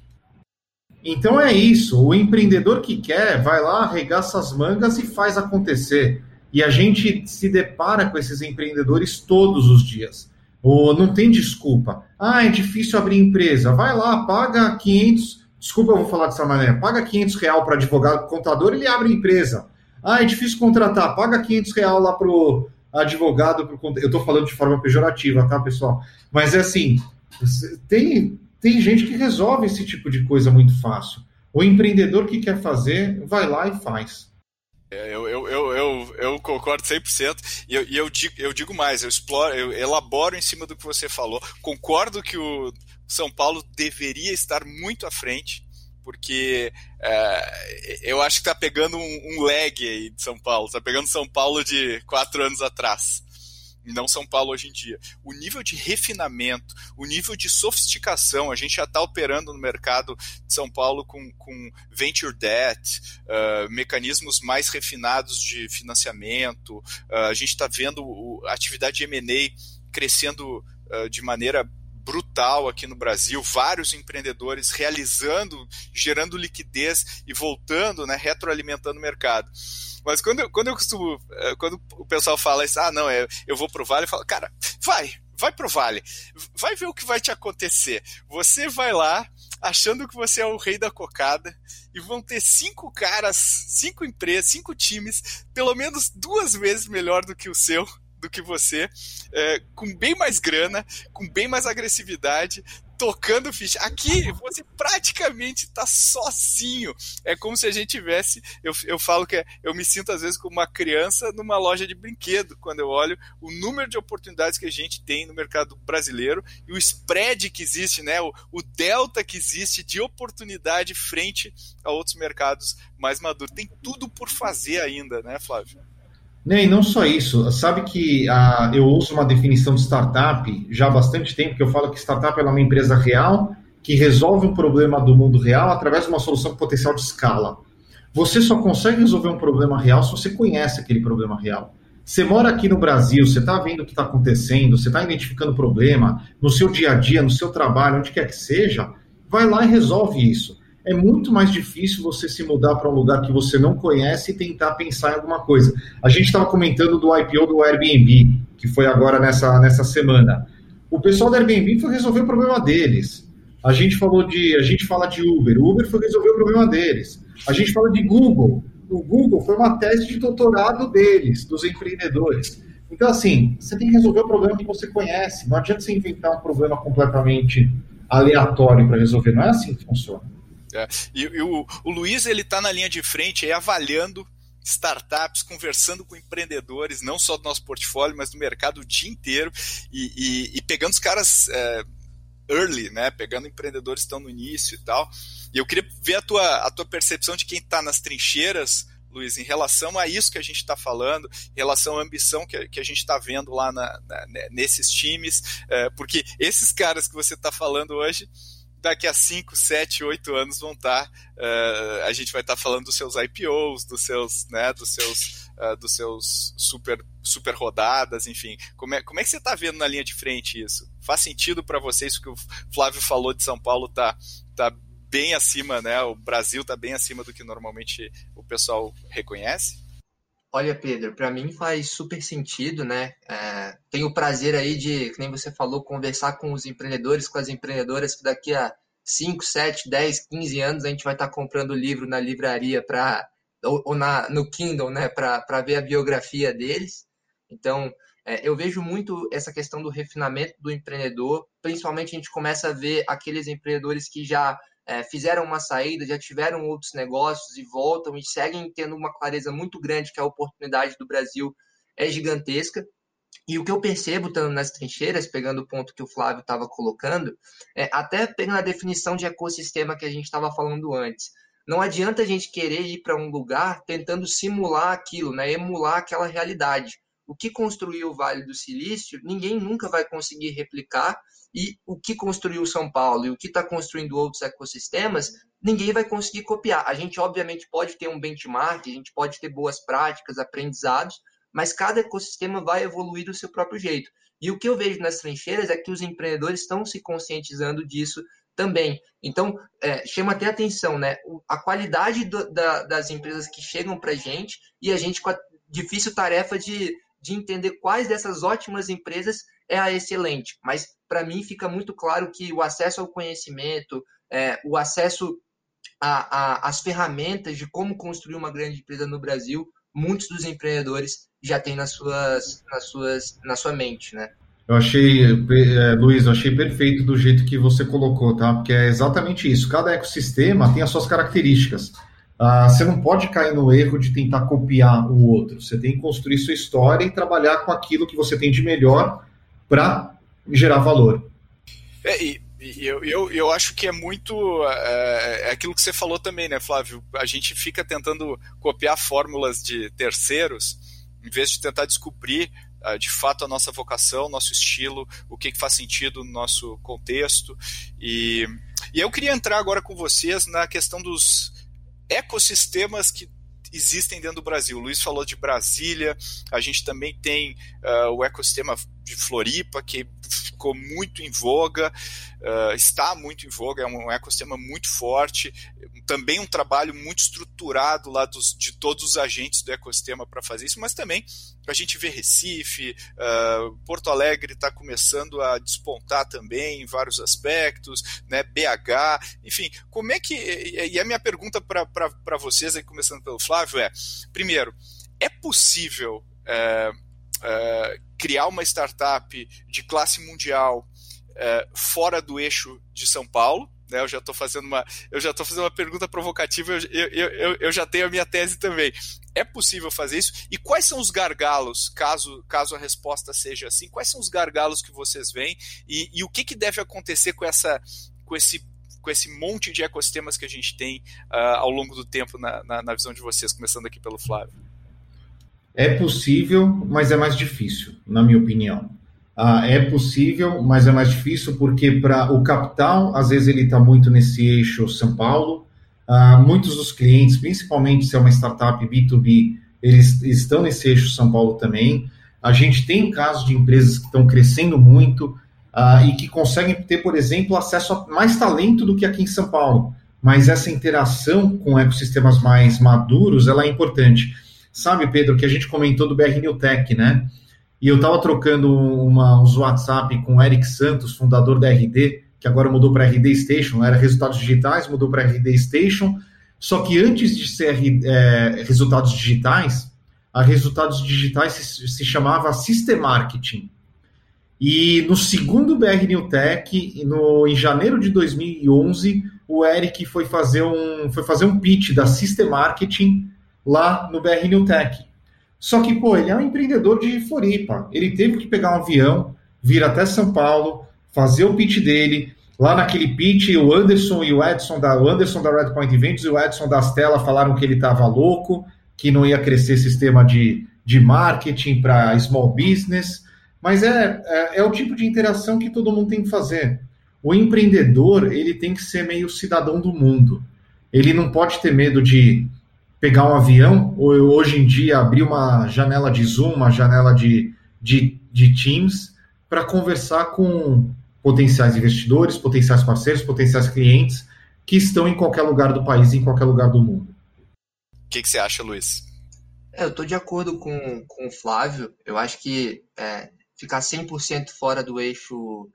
S3: Então é isso. O empreendedor que quer vai lá, arregaça as mangas e faz acontecer. E a gente se depara com esses empreendedores todos os dias. Ou não tem desculpa. Ah, é difícil abrir empresa. Vai lá, paga 500, Desculpa, eu vou falar dessa maneira. Paga 500 real para advogado, contador, ele abre empresa. Ah, é difícil contratar. Paga 500 real lá pro advogado. Pro, eu estou falando de forma pejorativa, tá, pessoal? Mas é assim, tem, tem gente que resolve esse tipo de coisa muito fácil. O empreendedor que quer fazer, vai lá e faz.
S2: É, eu, eu, eu, eu, eu concordo 100%. E eu, e eu, digo, eu digo mais, eu, exploro, eu elaboro em cima do que você falou. Concordo que o São Paulo deveria estar muito à frente, porque é, eu acho que está pegando um, um lag aí de São Paulo. Está pegando São Paulo de quatro anos atrás. não São Paulo hoje em dia. O nível de refinamento, o nível de sofisticação, a gente já está operando no mercado de São Paulo com, com venture debt, uh, mecanismos mais refinados de financiamento, uh, a gente está vendo a atividade de M&A crescendo de maneira brutal aqui no Brasil, vários empreendedores realizando, gerando liquidez e voltando, né, retroalimentando o mercado. Mas quando eu, quando eu costumo, eh, quando o pessoal fala isso, ah, não, é, eu vou pro Vale, eu falo, cara, vai, vai pro Vale, vai ver o que vai te acontecer. Você vai lá achando que você é o rei da cocada e vão ter cinco caras, cinco empresas, cinco times, pelo menos duas vezes melhor do que o seu do que você, é, com bem mais grana, com bem mais agressividade, tocando ficha. Aqui você praticamente está sozinho. É como se a gente tivesse. Eu, eu falo que é, eu me sinto às vezes como uma criança numa loja de brinquedo quando eu olho o número de oportunidades que a gente tem no mercado brasileiro e o spread que existe, né? O, o delta que existe de oportunidade frente a outros mercados mais maduros. Tem tudo por fazer ainda, né, Flávio?
S3: Nem, não só isso. Sabe que ah, eu uso uma definição de startup já há bastante tempo, que eu falo que startup é uma empresa real que resolve um problema do mundo real através de uma solução com potencial de escala. Você só consegue resolver um problema real se você conhece aquele problema real. Você mora aqui no Brasil, você está vendo o que está acontecendo, você está identificando o problema no seu dia a dia, no seu trabalho, onde quer que seja, vai lá e resolve isso é muito mais difícil você se mudar para um lugar que você não conhece e tentar pensar em alguma coisa. A gente estava comentando do IPO do Airbnb, que foi agora nessa, nessa semana. O pessoal do Airbnb foi resolver o problema deles. A gente falou de, a gente fala de Uber, o Uber foi resolver o problema deles. A gente fala de Google. O Google foi uma tese de doutorado deles, dos empreendedores. Então, assim, você tem que resolver o problema que você conhece. Não adianta você inventar um problema completamente aleatório para resolver. Não é assim que funciona.
S2: E, e o, o, Luiz ele está na linha de frente aí, avaliando startups, conversando com empreendedores, não só do nosso portfólio, mas do mercado o dia inteiro e, e, e pegando os caras é, early, né? Pegando empreendedores que estão no início e tal. E eu queria ver a tua, a tua percepção de quem está nas trincheiras, Luiz, em relação a isso que a gente está falando, em relação à ambição que, que a gente está vendo lá na, na, nesses times, é, porque esses caras que você está falando hoje daqui a 5, 7, 8 anos vão estar. Tá, uh, a gente vai estar tá falando dos seus IPOs, dos seus, né, dos seus, uh, dos seus super, super rodadas, enfim. Como é, como é que você está vendo na linha de frente isso? Faz sentido para vocês que o Flávio falou de São Paulo tá, tá bem acima, né? O Brasil está bem acima do que normalmente o pessoal reconhece?
S4: Olha, Pedro, para mim faz super sentido, né? É, tenho o prazer aí de, nem você falou, conversar com os empreendedores, com as empreendedoras, que daqui a 5, 7, 10, 15 anos a gente vai estar comprando livro na livraria para ou, ou, na, no Kindle, né, para ver a biografia deles. Então, é, eu vejo muito essa questão do refinamento do empreendedor, principalmente a gente começa a ver aqueles empreendedores que já é, fizeram uma saída, já tiveram outros negócios e voltam e seguem tendo uma clareza muito grande que a oportunidade do Brasil é gigantesca. E o que eu percebo estando nas trincheiras, pegando o ponto que o Flávio estava colocando, é, até pegando a definição de ecossistema que a gente estava falando antes. Não adianta a gente querer ir para um lugar tentando simular aquilo, né, emular aquela realidade. O que construiu o Vale do Silício, ninguém nunca vai conseguir replicar e o que construiu São Paulo e o que está construindo outros ecossistemas, ninguém vai conseguir copiar. A gente, obviamente, pode ter um benchmark, a gente pode ter boas práticas, aprendizados, mas cada ecossistema vai evoluir do seu próprio jeito. E o que eu vejo nas trincheiras é que os empreendedores estão se conscientizando disso também. Então, é, chama até atenção, né? A qualidade do, da, das empresas que chegam para a gente e a gente com a difícil tarefa de, de entender quais dessas ótimas empresas é a excelente. Mas para mim fica muito claro que o acesso ao conhecimento, é, o acesso às ferramentas de como construir uma grande empresa no Brasil, muitos dos empreendedores já têm nas suas, nas suas, na sua mente, né?
S3: Eu achei, é, Luiz, eu achei perfeito do jeito que você colocou, tá? Porque é exatamente isso. Cada ecossistema tem as suas características. Ah, você não pode cair no erro de tentar copiar o outro. Você tem que construir sua história e trabalhar com aquilo que você tem de melhor para gerar valor.
S2: É, e, eu, eu, eu acho que é muito é, é, aquilo que você falou também, né, Flávio? A gente fica tentando copiar fórmulas de terceiros em vez de tentar descobrir uh, de fato a nossa vocação, nosso estilo, o que, que faz sentido no nosso contexto. E, e eu queria entrar agora com vocês na questão dos ecossistemas que existem dentro do Brasil. O Luiz falou de Brasília, a gente também tem uh, o ecossistema de Floripa, que ficou muito em voga, uh, está muito em voga, é um ecossistema muito forte, também um trabalho muito estruturado lá dos, de todos os agentes do ecossistema para fazer isso, mas também a gente vê Recife, uh, Porto Alegre está começando a despontar também em vários aspectos, né, BH, enfim, como é que, e a minha pergunta para vocês, aí, começando pelo Flávio, é, primeiro, é possível uh, uh, criar uma startup de classe mundial uh, fora do eixo de São Paulo. Né, eu já estou fazendo uma, eu já estou fazendo uma pergunta provocativa. Eu, eu, eu, eu, já tenho a minha tese também. É possível fazer isso? E quais são os gargalos, caso, caso a resposta seja assim? Quais são os gargalos que vocês veem e, e o que, que deve acontecer com essa, com esse com esse monte de ecossistemas que a gente tem uh, ao longo do tempo na, na, na visão de vocês, começando aqui pelo Flávio?
S3: É possível, mas é mais difícil, na minha opinião. Ah, é possível, mas é mais difícil porque para o capital, às vezes ele está muito nesse eixo São Paulo. Ah, muitos dos clientes, principalmente se é uma startup B2B, eles estão nesse eixo São Paulo também. A gente tem casos de empresas que estão crescendo muito ah, e que conseguem ter, por exemplo, acesso a mais talento do que aqui em São Paulo. Mas essa interação com ecossistemas mais maduros, ela é importante. Sabe, Pedro, que a gente comentou do BR New Tech, né? E eu estava trocando uma, uns WhatsApp com o Eric Santos, fundador da RD, que agora mudou para RD Station, era resultados digitais, mudou para RD Station. Só que antes de ser é, resultados digitais, a resultados digitais se, se chamava System Marketing. E no segundo BR New Tech, no, em janeiro de 2011, o Eric foi fazer um, foi fazer um pitch da System Marketing lá no BR New Tech. Só que, pô, ele é um empreendedor de Floripa. Ele teve que pegar um avião, vir até São Paulo, fazer o pitch dele. Lá naquele pitch, o Anderson e o Edson da, o Anderson da Red Point Events e o Edson da Stella falaram que ele estava louco, que não ia crescer sistema de, de marketing para small business. Mas é, é, é o tipo de interação que todo mundo tem que fazer. O empreendedor, ele tem que ser meio cidadão do mundo. Ele não pode ter medo de pegar um avião, ou eu, hoje em dia abrir uma janela de Zoom, uma janela de, de, de Teams, para conversar com potenciais investidores, potenciais parceiros, potenciais clientes que estão em qualquer lugar do país, em qualquer lugar do mundo.
S2: O que, que, você acha, Luiz?
S4: É, eu estou de acordo com, com o Flávio. Eu acho que é, ficar 100% fora do eixo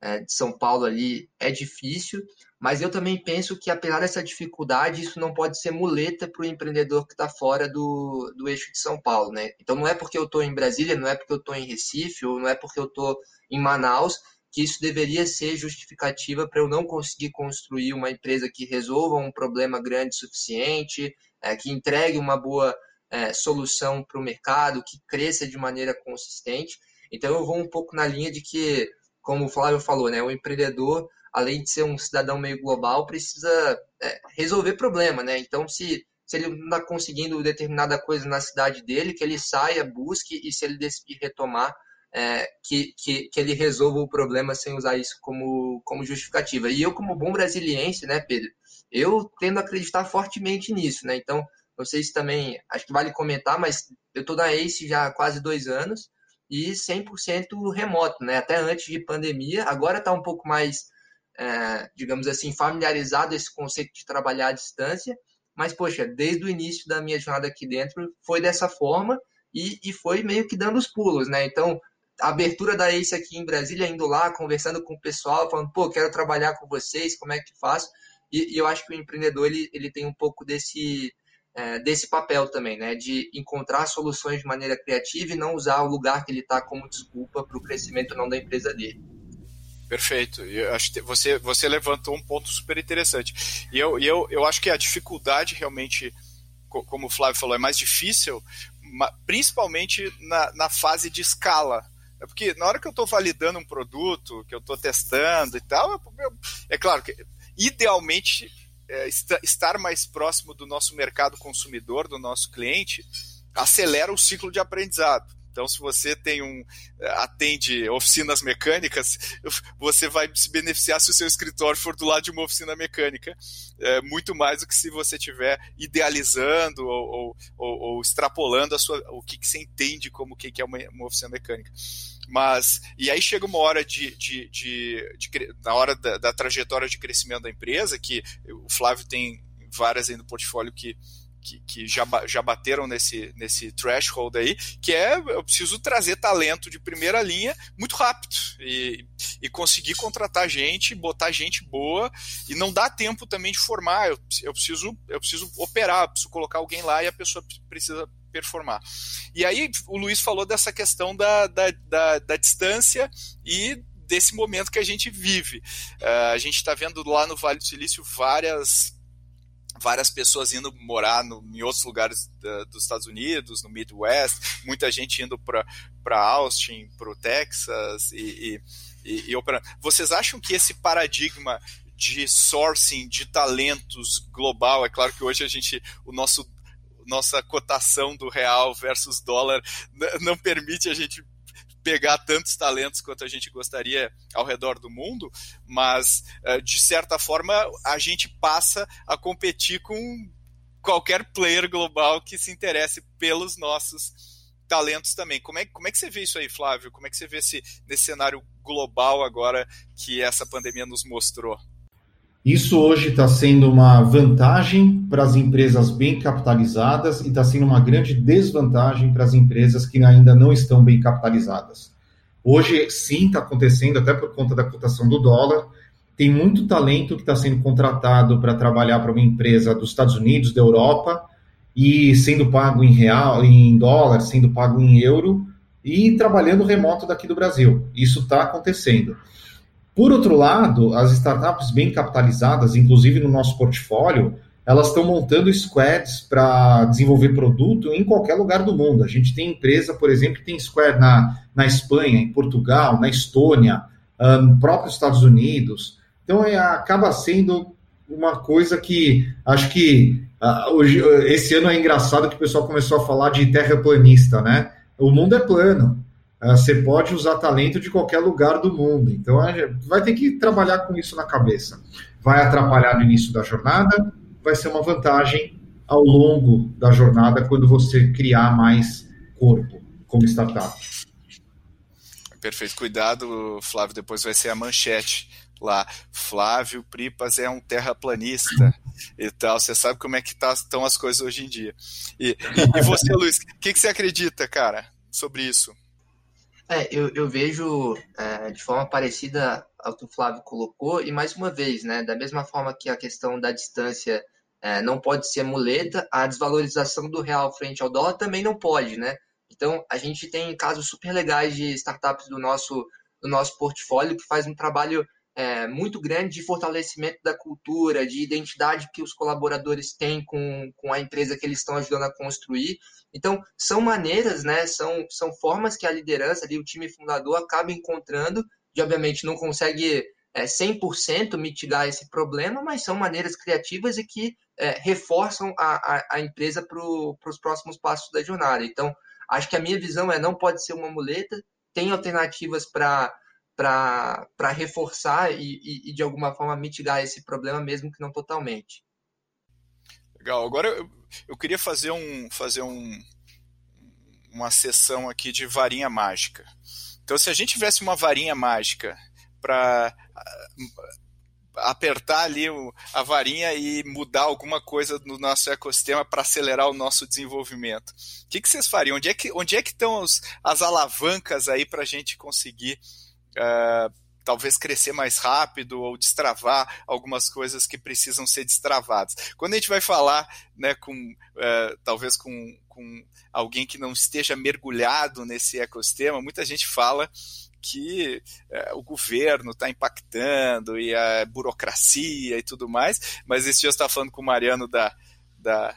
S4: é, de São Paulo ali é difícil, mas eu também penso que, apesar dessa dificuldade, isso não pode ser muleta para o empreendedor que está fora do, do eixo de São Paulo, né? Então, não é porque eu estou em Brasília, não é porque eu estou em Recife, ou não é porque eu estou em Manaus, que isso deveria ser justificativa para eu não conseguir construir uma empresa que resolva um problema grande o suficiente, é, que entregue uma boa é, solução para o mercado, que cresça de maneira consistente. Então, eu vou um pouco na linha de que, como o Flávio falou, né, o empreendedor além de ser um cidadão meio global, precisa é, resolver problema, né? Então, se, se ele não está conseguindo determinada coisa na cidade dele, que ele saia, busque, e se ele decidir retomar, é, que, que, que ele resolva o problema sem usar isso como, como justificativa. E eu, como bom brasiliense, né, Pedro, eu tendo a acreditar fortemente nisso, né? Então, não sei se também, acho que vale comentar, mas eu estou na ACE já há quase dois anos e 100% remoto, né? Até antes de pandemia, agora está um pouco mais é, digamos assim, familiarizado esse conceito de trabalhar à distância, mas, poxa, desde o início da minha jornada aqui dentro foi dessa forma e, e foi meio que dando os pulos, né? Então, a abertura da ACE aqui em Brasília, indo lá, conversando com o pessoal, falando, pô, quero trabalhar com vocês, como é que faço? E, e eu acho que o empreendedor, ele, ele tem um pouco desse, é, desse papel também, né? De encontrar soluções de maneira criativa e não usar o lugar que ele está como desculpa para o crescimento não da empresa dele.
S2: Perfeito. Eu acho que você, você levantou um ponto super interessante. E eu, eu, eu acho que a dificuldade realmente, como o Flávio falou, é mais difícil, principalmente na, na fase de escala. É porque na hora que eu estou validando um produto, que eu estou testando e tal, é claro que idealmente é, estar mais próximo do nosso mercado consumidor, do nosso cliente, acelera o ciclo de aprendizado. Então, se você tem um atende oficinas mecânicas, você vai se beneficiar se o seu escritório for do lado de uma oficina mecânica, é, muito mais do que se você estiver idealizando ou, ou, ou, extrapolando a sua, o que, que você entende como que, que é uma, uma oficina mecânica. Mas, e aí chega uma hora de, de, de, de na hora da, da, trajetória de crescimento da empresa, que o Flávio tem várias aí no portfólio que, que, que, já, já bateram nesse, nesse threshold aí, que é eu preciso trazer talento de primeira linha muito rápido e, e conseguir contratar gente, botar gente boa e não dá tempo também de formar. Eu, eu, preciso, eu preciso operar, eu preciso colocar alguém lá e a pessoa precisa performar. E aí o Luiz falou dessa questão da, da, da, da distância e desse momento que a gente vive. Uh, a gente está vendo lá no Vale do Silício várias várias pessoas indo morar no, em outros lugares da, dos Estados Unidos, no Midwest, muita gente indo para Austin, para o Texas e, e, e, e operando. Vocês acham que esse paradigma de sourcing de talentos global, é claro que hoje a gente, o nosso nossa cotação do real versus dólar não permite a gente pegar tantos talentos quanto a gente gostaria ao redor do mundo, mas eh, de certa forma a gente passa a competir com qualquer player global que se interesse pelos nossos talentos também. Como é, como é que você vê isso aí, Flávio? Como é que você vê esse, nesse cenário global agora que essa pandemia nos mostrou?
S3: Isso hoje está sendo uma vantagem para as empresas bem capitalizadas e está sendo uma grande desvantagem para as empresas que ainda não estão bem capitalizadas. Hoje, sim, está acontecendo, até por conta da cotação do dólar. Tem muito talento que está sendo contratado para trabalhar para uma empresa dos Estados Unidos, da Europa, e sendo pago em real, em dólar, sendo pago em euro, e trabalhando remoto daqui do Brasil. Isso está acontecendo. Por outro lado, as startups bem capitalizadas, inclusive no nosso portfólio, elas estão montando squads para desenvolver produto em qualquer lugar do mundo. A gente tem empresa, por exemplo, que tem squad na, na Espanha, em Portugal, na Estônia, um, próprios Estados Unidos. Então, é, acaba sendo uma coisa que acho que uh, hoje, esse ano é engraçado que o pessoal começou a falar de terraplanista, né? O mundo é plano. Ah, você pode usar talento de qualquer lugar do mundo. Então, vai ter que trabalhar com isso na cabeça. Vai atrapalhar no início da jornada, vai ser uma vantagem ao longo da jornada quando você criar mais corpo como startup.
S2: Perfeito. Cuidado, Flávio, depois vai ser a manchete lá. Flávio Pripas é um terraplanista e tal. Você sabe como é que tá, estão as coisas hoje em dia. E, e, você, Luiz, o que, que você acredita, cara, sobre isso?
S4: É, eu, eu vejo é, de forma parecida ao que o Flávio colocou, e mais uma vez, né, da mesma forma que a questão da distância é, não pode ser muleta, a desvalorização do real frente ao dólar também não pode, né? Então, a gente tem casos super legais de startups do nosso, do nosso portfólio que faz um trabalho é, muito grande de fortalecimento da cultura, de identidade que os colaboradores têm com, com a empresa que eles estão ajudando a construir. Então, são maneiras, né, são, são formas que a liderança, ali, o time fundador, acaba encontrando, de obviamente não consegue é, 100% mitigar esse problema, mas são maneiras criativas e que é, reforçam a, a, a empresa para os próximos passos da jornada. Então, acho que a minha visão é não pode ser uma muleta, tem alternativas para para reforçar e, e, e, de alguma forma mitigar esse problema, mesmo que não totalmente.
S2: Legal. Agora eu, eu queria fazer um fazer um, uma sessão aqui de varinha mágica. Então, se a gente tivesse uma varinha mágica para apertar ali a varinha e mudar alguma coisa no nosso ecossistema para acelerar o nosso desenvolvimento. O que, que vocês fariam? Onde é que, onde é que estão os, as alavancas aí para a gente conseguir uh, talvez crescer mais rápido ou destravar algumas coisas que precisam ser destravadas. Quando a gente vai falar né, com uh, talvez com, com alguém que não esteja mergulhado nesse ecossistema, muita gente fala que uh, o governo está impactando e a burocracia e tudo mais, mas esse dia eu estava falando com o Mariano da, da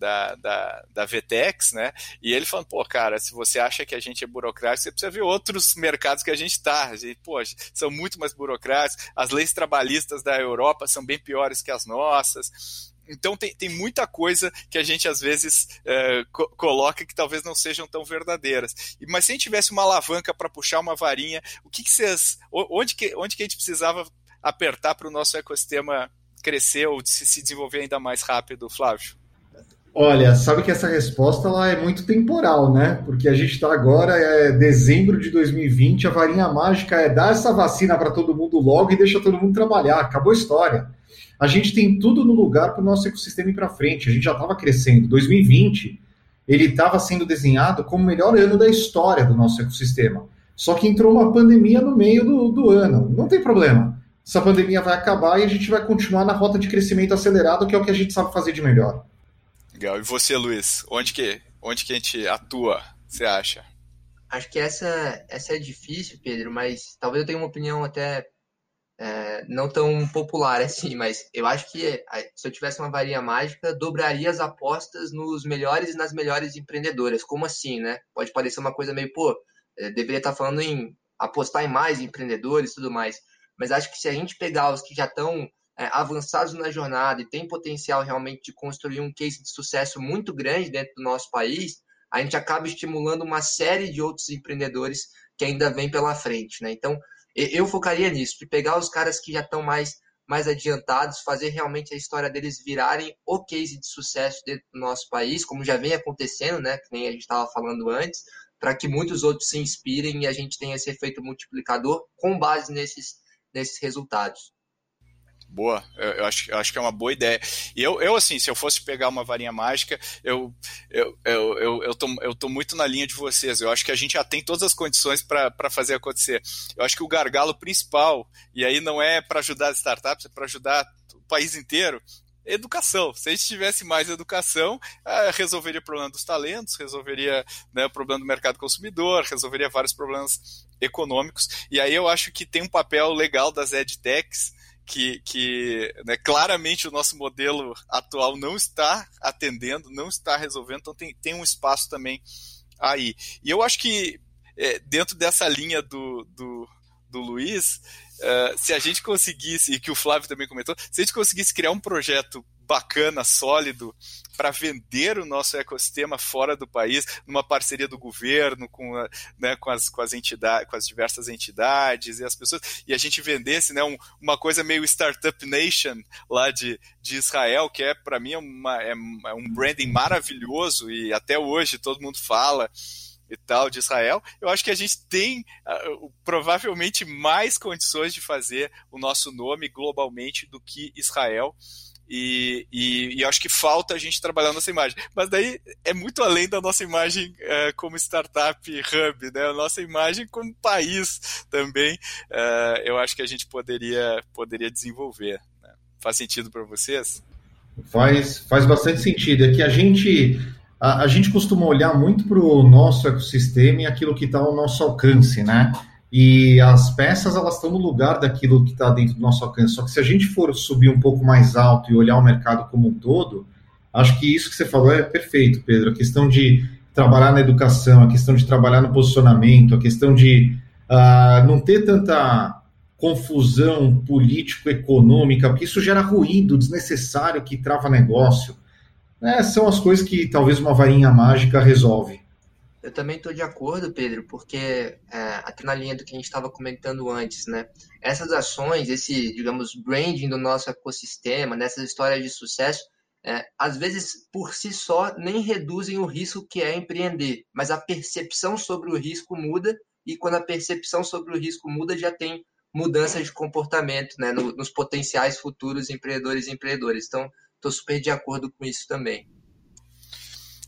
S2: da, da, da Vtex, né? E ele falando, pô, cara, se você acha que a gente é burocrático, você precisa ver outros mercados que a gente está. A gente, pô, são muito mais burocráticos. As leis trabalhistas da Europa são bem piores que as nossas. Então tem, tem muita coisa que a gente às vezes é, co coloca que talvez não sejam tão verdadeiras. Mas se a gente tivesse uma alavanca para puxar uma varinha, o que, que vocês. Onde que, onde que a gente precisava apertar para o nosso ecossistema crescer ou se, se desenvolver ainda mais rápido, Flávio?
S3: Olha, sabe que essa resposta ela é muito temporal, né? Porque a gente está agora, é dezembro de 2020, a varinha mágica é dar essa vacina para todo mundo logo e deixa todo mundo trabalhar. Acabou a história. A gente tem tudo no lugar para o nosso ecossistema ir para frente. A gente já estava crescendo. 2020, ele estava sendo desenhado como o melhor ano da história do nosso ecossistema. Só que entrou uma pandemia no meio do, do ano. Não tem problema. Essa pandemia vai acabar e a gente vai continuar na rota de crescimento acelerado, que é o que a gente sabe fazer de melhor.
S2: Legal. E você, Luiz? Onde que, onde que a gente atua, você acha?
S4: Acho que essa, essa é difícil, Pedro, mas talvez eu tenha uma opinião até é, não tão popular [LAUGHS] assim, mas eu acho que se eu tivesse uma varinha mágica, dobraria as apostas nos melhores e nas melhores empreendedoras. Como assim, né? Pode parecer uma coisa meio, pô, é, deveria estar falando em apostar em mais empreendedores e tudo mais. Mas acho que se a gente pegar os que já estão é, avançados na jornada e tem potencial realmente de construir um case de sucesso muito grande dentro do nosso país, a gente acaba estimulando uma série de outros empreendedores que ainda vem pela frente, né? Então, eu focaria nisso, de pegar os caras que já estão mais, mais adiantados, fazer realmente a história deles virarem o case de sucesso dentro do nosso país, como já vem acontecendo, né? Que nem a gente estava falando antes, para que muitos outros se inspirem e a gente tenha esse efeito multiplicador com base nesses, nesses resultados.
S2: Boa, eu, eu, acho, eu acho que é uma boa ideia. E eu, eu, assim, se eu fosse pegar uma varinha mágica, eu, eu, eu, eu, eu, tô, eu tô muito na linha de vocês. Eu acho que a gente já tem todas as condições para fazer acontecer. Eu acho que o gargalo principal, e aí não é para ajudar as startups, é para ajudar o país inteiro, educação. Se a gente tivesse mais educação, ah, resolveria o problema dos talentos, resolveria né, o problema do mercado consumidor, resolveria vários problemas econômicos. E aí eu acho que tem um papel legal das edtechs que, que né, claramente o nosso modelo atual não está atendendo, não está resolvendo, então tem, tem um espaço também aí. E eu acho que é, dentro dessa linha do, do, do Luiz, uh, se a gente conseguisse, e que o Flávio também comentou, se a gente conseguisse criar um projeto bacana, sólido, para vender o nosso ecossistema fora do país, numa parceria do governo com, né, com, as, com as entidades, com as diversas entidades e as pessoas, e a gente vendesse né, um, uma coisa meio Startup Nation lá de, de Israel, que é para mim uma, é, é um branding maravilhoso e até hoje todo mundo fala e tal de Israel, eu acho que a gente tem uh, provavelmente mais condições de fazer o nosso nome globalmente do que Israel. E, e, e, acho que falta a gente trabalhar nossa imagem. Mas daí é muito além da nossa imagem é, como startup hub, né? A nossa imagem como país também, é, eu acho que a gente poderia, poderia desenvolver. Né? Faz sentido para vocês?
S3: Faz, faz bastante sentido. É que a gente, a, a gente costuma olhar muito para o nosso ecossistema e aquilo que está ao nosso alcance, né? E as peças elas estão no lugar daquilo que está dentro do nosso alcance. Só que se a gente for subir um pouco mais alto e olhar o mercado como um todo, acho que isso que você falou é perfeito, Pedro. A questão de trabalhar na educação, a questão de trabalhar no posicionamento, a questão de uh, não ter tanta confusão político-econômica, porque isso gera ruído desnecessário que trava negócio. É, são as coisas que talvez uma varinha mágica resolve.
S4: Eu também estou de acordo, Pedro, porque é, até na linha do que a gente estava comentando antes, né? Essas ações, esse, digamos, branding do nosso ecossistema, nessas histórias de sucesso, é, às vezes por si só nem reduzem o risco que é empreender, mas a percepção sobre o risco muda e quando a percepção sobre o risco muda já tem mudança de comportamento, né? No, nos potenciais futuros empreendedores e empreendedores. Então, estou super de acordo com isso também.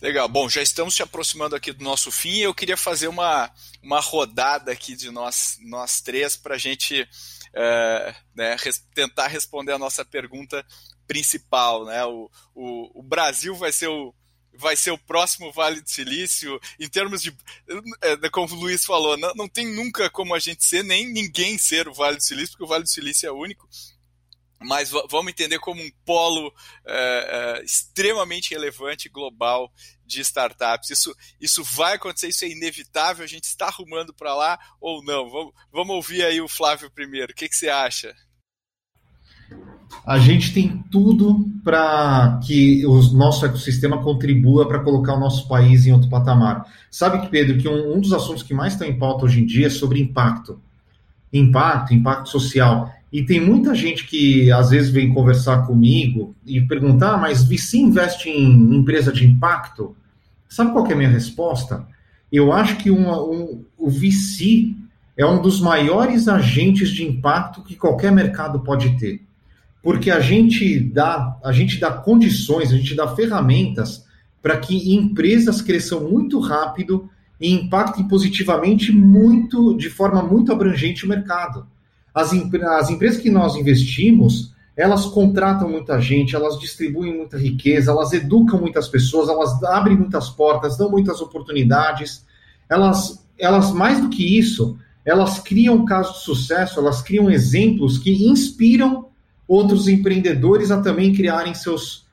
S2: Legal. Bom, já estamos se aproximando aqui do nosso fim. Eu queria fazer uma, uma rodada aqui de nós, nós três para a gente é, né, res, tentar responder a nossa pergunta principal. Né? O, o, o Brasil vai ser o, vai ser o próximo Vale do Silício, em termos de, é, como o Luiz falou, não, não tem nunca como a gente ser, nem ninguém ser o Vale do Silício, porque o Vale do Silício é único mas vamos entender como um polo é, é, extremamente relevante global de startups. Isso, isso vai acontecer, isso é inevitável, a gente está arrumando para lá ou não? Vamos, vamos ouvir aí o Flávio primeiro, o que, que você acha?
S3: a gente tem tudo para que o nosso ecossistema contribua para colocar o nosso país em outro patamar. Sabe que, Pedro, que um, um dos assuntos que mais estão em pauta hoje em dia é sobre impacto. Impacto, impacto social. E tem muita gente que às vezes vem conversar comigo e perguntar, ah, mas VC investe em empresa de impacto? Sabe qual é a minha resposta? Eu acho que uma, um, o VC é um dos maiores agentes de impacto que qualquer mercado pode ter porque a gente dá, a gente dá condições, a gente dá ferramentas para que empresas cresçam muito rápido e impactem positivamente muito, de forma muito abrangente o mercado. As, as empresas que nós investimos, elas contratam muita gente, elas distribuem muita riqueza, elas educam muitas pessoas, elas abrem muitas portas, dão muitas oportunidades. Elas, elas mais do que isso, elas criam casos de sucesso, elas criam exemplos que inspiram outros empreendedores a também criarem seus,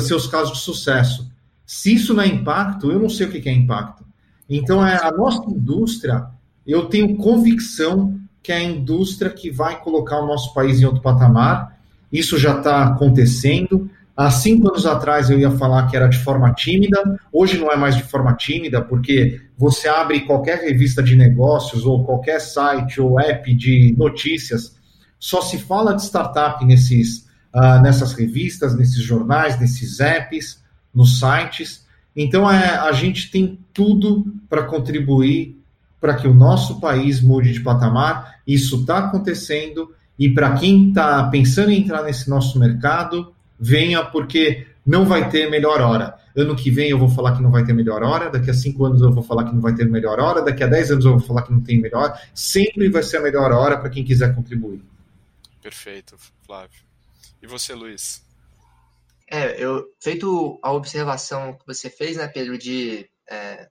S3: seus casos de sucesso. Se isso não é impacto, eu não sei o que é impacto. Então, é a nossa indústria, eu tenho convicção que é a indústria que vai colocar o nosso país em outro patamar. Isso já está acontecendo. Há cinco anos atrás eu ia falar que era de forma tímida, hoje não é mais de forma tímida, porque você abre qualquer revista de negócios, ou qualquer site ou app de notícias, só se fala de startup nesses, uh, nessas revistas, nesses jornais, nesses apps, nos sites. Então, é, a gente tem tudo para contribuir para que o nosso país mude de patamar. Isso está acontecendo. E para quem está pensando em entrar nesse nosso mercado, venha, porque não vai ter melhor hora. Ano que vem eu vou falar que não vai ter melhor hora, daqui a cinco anos eu vou falar que não vai ter melhor hora, daqui a dez anos eu vou falar que não tem melhor. Sempre vai ser a melhor hora para quem quiser contribuir.
S2: Perfeito, Flávio. E você, Luiz?
S4: É, eu feito a observação que você fez, né, Pedro, de é,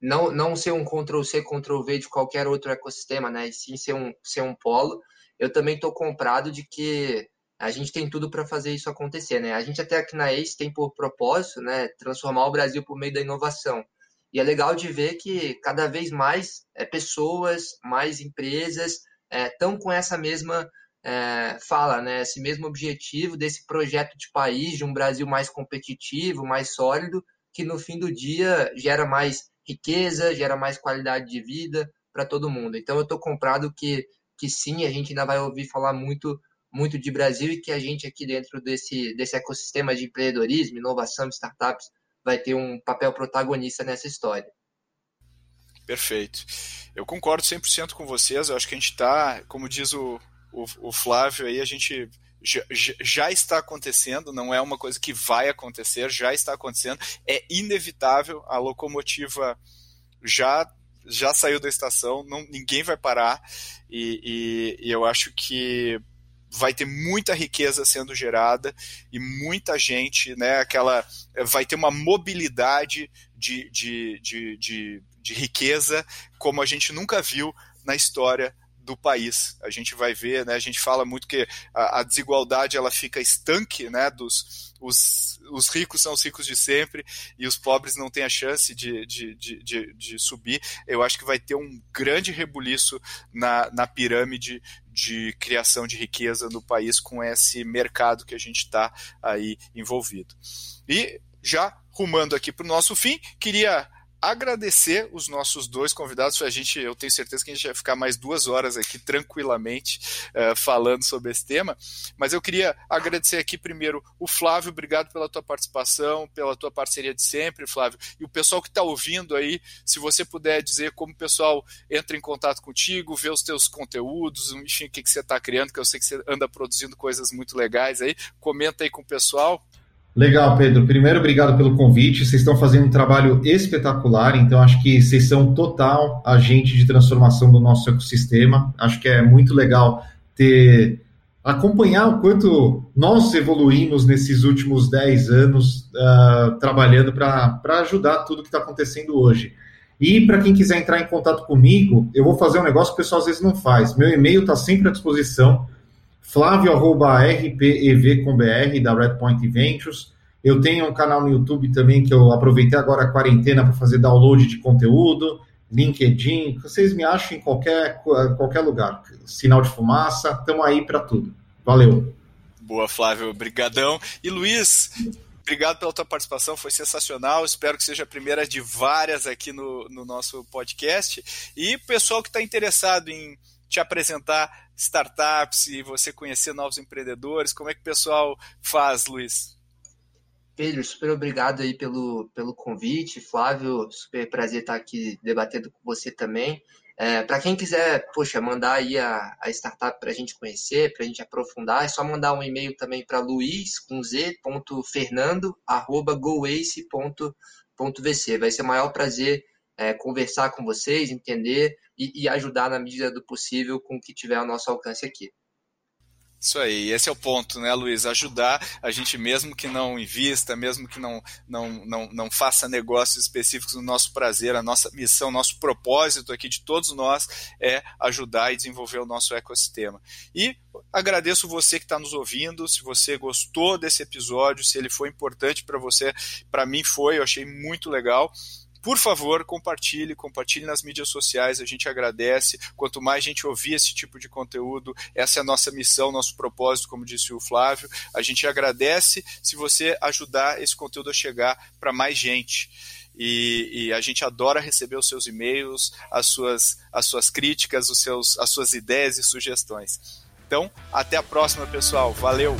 S4: não, não ser um Ctrl-C, Ctrl-V de qualquer outro ecossistema, né, e sim ser um, ser um polo, eu também estou comprado de que a gente tem tudo para fazer isso acontecer, né? A gente até aqui na ACE tem por propósito, né, transformar o Brasil por meio da inovação. E é legal de ver que cada vez mais é, pessoas, mais empresas estão é, com essa mesma é, fala, né, esse mesmo objetivo desse projeto de país, de um Brasil mais competitivo, mais sólido, que no fim do dia gera mais riqueza, gera mais qualidade de vida para todo mundo. Então eu estou comprado que, que sim, a gente ainda vai ouvir falar muito muito de Brasil e que a gente aqui dentro desse, desse ecossistema de empreendedorismo, inovação, startups, vai ter um papel protagonista nessa história.
S2: Perfeito. Eu concordo 100% com vocês. Eu acho que a gente está, como diz o, o, o Flávio aí, a gente já, já, está acontecendo, não é uma coisa que vai acontecer, já está acontecendo, é inevitável, a locomotiva já já saiu da estação, não, ninguém vai parar, e, e, e eu acho que vai ter muita riqueza sendo gerada e muita gente, né, aquela vai ter uma mobilidade de, de, de, de, de riqueza como a gente nunca viu na história do país. A gente vai ver, né, a gente fala muito que a, a desigualdade ela fica estanque, né, dos, os, os ricos são os ricos de sempre e os pobres não têm a chance de, de, de, de, de subir. Eu acho que vai ter um grande rebuliço na, na pirâmide de criação de riqueza no país com esse mercado que a gente está aí envolvido. E já rumando aqui para o nosso fim, queria agradecer os nossos dois convidados. A gente, eu tenho certeza que a gente vai ficar mais duas horas aqui tranquilamente uh, falando sobre esse tema. Mas eu queria agradecer aqui primeiro o Flávio, obrigado pela tua participação, pela tua parceria de sempre, Flávio. E o pessoal que está ouvindo aí, se você puder dizer como o pessoal entra em contato contigo, vê os teus conteúdos, enfim, o que, que você está criando, que eu sei que você anda produzindo coisas muito legais aí. Comenta aí com o pessoal.
S3: Legal, Pedro. Primeiro, obrigado pelo convite. Vocês estão fazendo um trabalho espetacular, então acho que vocês são total agente de transformação do nosso ecossistema. Acho que é muito legal ter acompanhar o quanto nós evoluímos nesses últimos 10 anos uh, trabalhando para ajudar tudo que está acontecendo hoje. E para quem quiser entrar em contato comigo, eu vou fazer um negócio que o pessoal às vezes não faz. Meu e-mail está sempre à disposição flávio.rpev.com.br da Redpoint Ventures. Eu tenho um canal no YouTube também que eu aproveitei agora a quarentena para fazer download de conteúdo, LinkedIn, vocês me acham em qualquer, qualquer lugar. Sinal de fumaça, estamos aí para tudo. Valeu.
S2: Boa, Flávio, brigadão. E Luiz, obrigado pela tua participação, foi sensacional. Espero que seja a primeira de várias aqui no, no nosso podcast. E pessoal que está interessado em te apresentar startups e você conhecer novos empreendedores, como é que o pessoal faz, Luiz?
S4: Pedro, super obrigado aí pelo, pelo convite. Flávio, super prazer estar aqui debatendo com você também. É, para quem quiser, poxa, mandar aí a, a startup para a gente conhecer, para a gente aprofundar, é só mandar um e-mail também para luiz, com z, ponto, fernando, arroba, goace.vc. Vai ser o maior prazer é, conversar com vocês, entender e, e ajudar na medida do possível com o que tiver ao nosso alcance aqui.
S2: Isso aí, esse é o ponto, né, Luiz? Ajudar a gente mesmo que não invista, mesmo que não, não, não, não faça negócios específicos no nosso prazer, a nossa missão, nosso propósito aqui de todos nós é ajudar e desenvolver o nosso ecossistema. E agradeço você que está nos ouvindo, se você gostou desse episódio, se ele foi importante para você, para mim foi, eu achei muito legal por favor, compartilhe, compartilhe nas mídias sociais, a gente agradece. Quanto mais gente ouvir esse tipo de conteúdo, essa é a nossa missão, nosso propósito, como disse o Flávio. A gente agradece se você ajudar esse conteúdo a chegar para mais gente. E, e, a gente adora receber os seus e-mails, as suas, as suas críticas, os seus, as suas ideias e sugestões. Então, até a próxima, pessoal. Valeu!